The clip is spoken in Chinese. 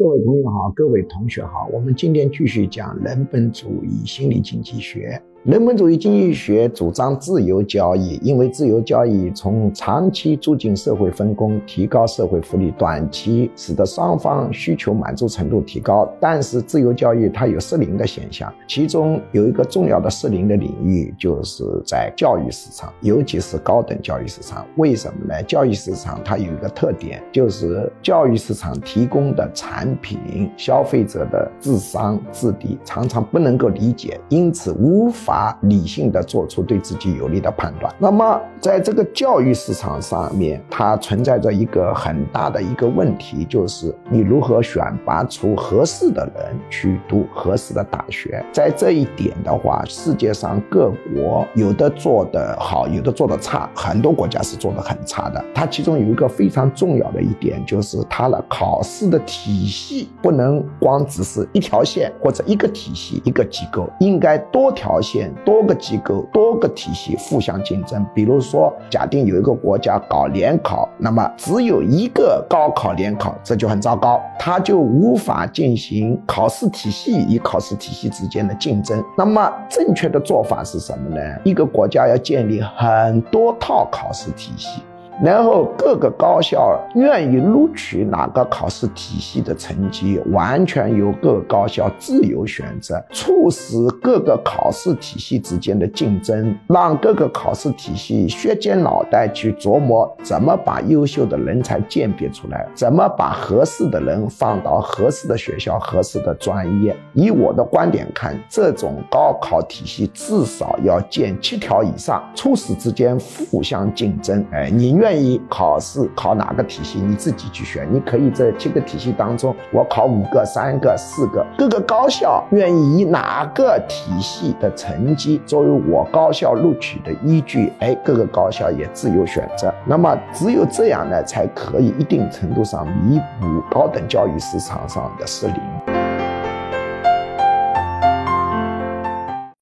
各位朋友好，各位同学好，我们今天继续讲人本主义心理经济学。人本主义经济学主张自由交易，因为自由交易从长期促进社会分工，提高社会福利；短期使得双方需求满足程度提高。但是自由交易它有失灵的现象，其中有一个重要的失灵的领域，就是在教育市场，尤其是高等教育市场。为什么呢？教育市场它有一个特点，就是教育市场提供的产品，消费者的智商智力常常不能够理解，因此无法。法理性的做出对自己有利的判断。那么，在这个教育市场上面，它存在着一个很大的一个问题，就是你如何选拔出合适的人去读合适的大学。在这一点的话，世界上各国有的做得好，有的做得差，很多国家是做得很差的。它其中有一个非常重要的一点，就是它的考试的体系不能光只是一条线或者一个体系一个机构，应该多条线。多个机构、多个体系互相竞争。比如说，假定有一个国家搞联考，那么只有一个高考联考，这就很糟糕，它就无法进行考试体系与考试体系之间的竞争。那么，正确的做法是什么呢？一个国家要建立很多套考试体系。然后各个高校愿意录取哪个考试体系的成绩，完全由各高校自由选择，促使各个考试体系之间的竞争，让各个考试体系削尖脑袋去琢磨怎么把优秀的人才鉴别出来，怎么把合适的人放到合适的学校、合适的专业。以我的观点看，这种高考体系至少要建七条以上，促使之间互相竞争。哎，宁愿。愿意考试考哪个体系，你自己去选。你可以这七个体系当中，我考五个、三个、四个。各个高校愿意以哪个体系的成绩作为我高校录取的依据？哎，各个高校也自由选择。那么只有这样呢，才可以一定程度上弥补高等教育市场上的失灵。